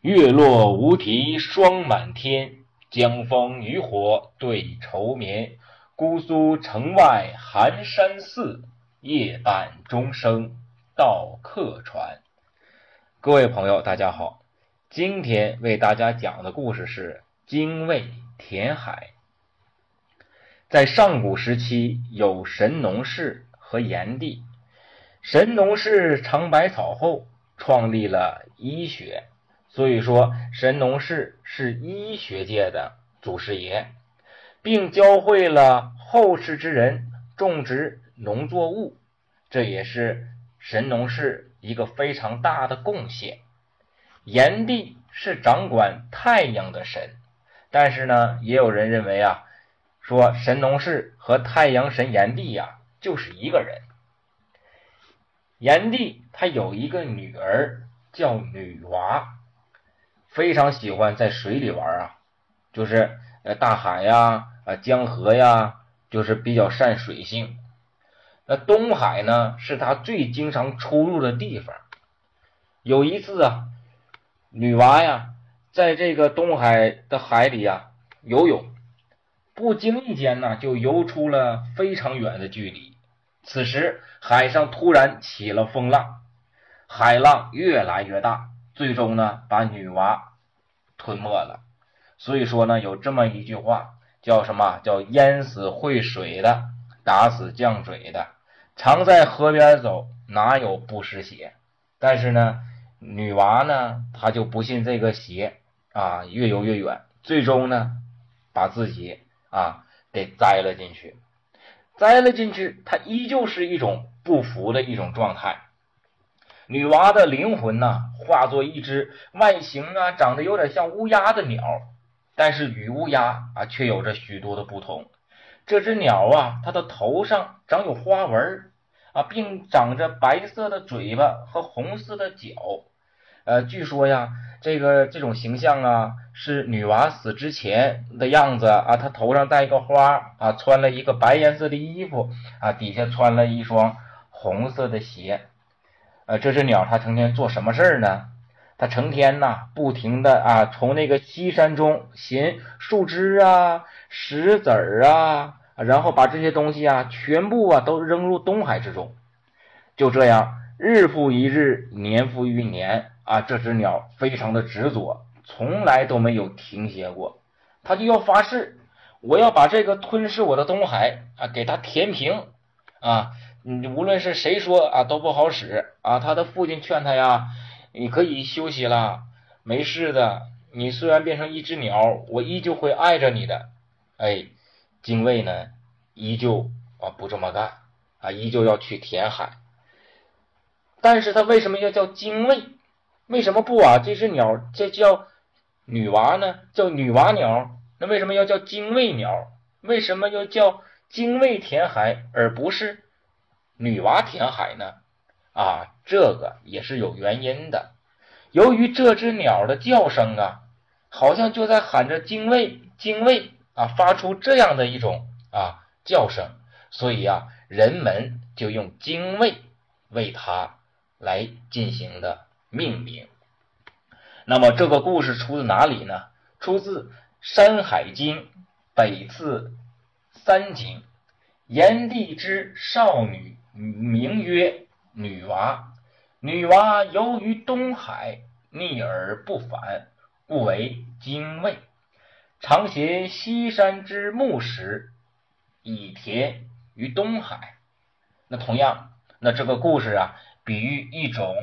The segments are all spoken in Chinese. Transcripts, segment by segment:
月落乌啼霜满天，江枫渔火对愁眠。姑苏城外寒山寺，夜半钟声到客船。各位朋友，大家好，今天为大家讲的故事是精卫填海。在上古时期，有神农氏和炎帝。神农氏尝百草后，创立了医学。所以说，神农氏是医学界的祖师爷，并教会了后世之人种植农作物，这也是神农氏一个非常大的贡献。炎帝是掌管太阳的神，但是呢，也有人认为啊，说神农氏和太阳神炎帝呀就是一个人。炎帝他有一个女儿叫女娃。非常喜欢在水里玩啊，就是呃大海呀啊江河呀，就是比较善水性。那东海呢是他最经常出入的地方。有一次啊，女娃呀在这个东海的海里呀游泳，不经意间呢就游出了非常远的距离。此时海上突然起了风浪，海浪越来越大，最终呢把女娃。吞没了，所以说呢，有这么一句话，叫什么？叫淹死会水的，打死犟嘴的。常在河边走，哪有不湿鞋？但是呢，女娃呢，她就不信这个邪啊，越游越远，最终呢，把自己啊给栽了进去。栽了进去，她依旧是一种不服的一种状态。女娃的灵魂呢，化作一只外形啊长得有点像乌鸦的鸟，但是与乌鸦啊却有着许多的不同。这只鸟啊，它的头上长有花纹啊，并长着白色的嘴巴和红色的脚。呃，据说呀，这个这种形象啊，是女娃死之前的样子啊。她头上戴一个花啊，穿了一个白颜色的衣服啊，底下穿了一双红色的鞋。呃，这只鸟它成天做什么事儿呢？它成天呐，不停的啊，从那个西山中寻树枝啊、石子儿啊，然后把这些东西啊，全部啊都扔入东海之中。就这样，日复一日，年复一年啊，这只鸟非常的执着，从来都没有停歇过。它就要发誓，我要把这个吞噬我的东海啊，给它填平啊。你无论是谁说啊都不好使啊，他的父亲劝他呀，你可以休息了，没事的。你虽然变成一只鸟，我依旧会爱着你的。哎，精卫呢，依旧啊不这么干啊，依旧要去填海。但是他为什么要叫精卫？为什么不啊？这只鸟这叫女娃呢？叫女娃鸟？那为什么要叫精卫鸟？为什么要叫精卫填海，而不是？女娲填海呢？啊，这个也是有原因的。由于这只鸟的叫声啊，好像就在喊着“精卫，精卫”啊，发出这样的一种啊叫声，所以啊，人们就用“精卫”为它来进行的命名。那么这个故事出自哪里呢？出自《山海经·北次三经》，炎帝之少女。名曰女娃，女娃游于东海，逆而不返，故为精卫。常携西山之木石，以填于东海。那同样，那这个故事啊，比喻一种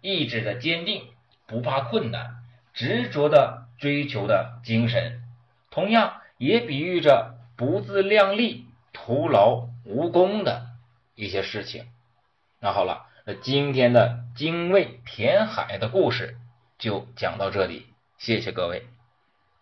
意志的坚定，不怕困难，执着的追求的精神。同样，也比喻着不自量力、徒劳无功的。一些事情，那好了，那今天的精卫填海的故事就讲到这里，谢谢各位。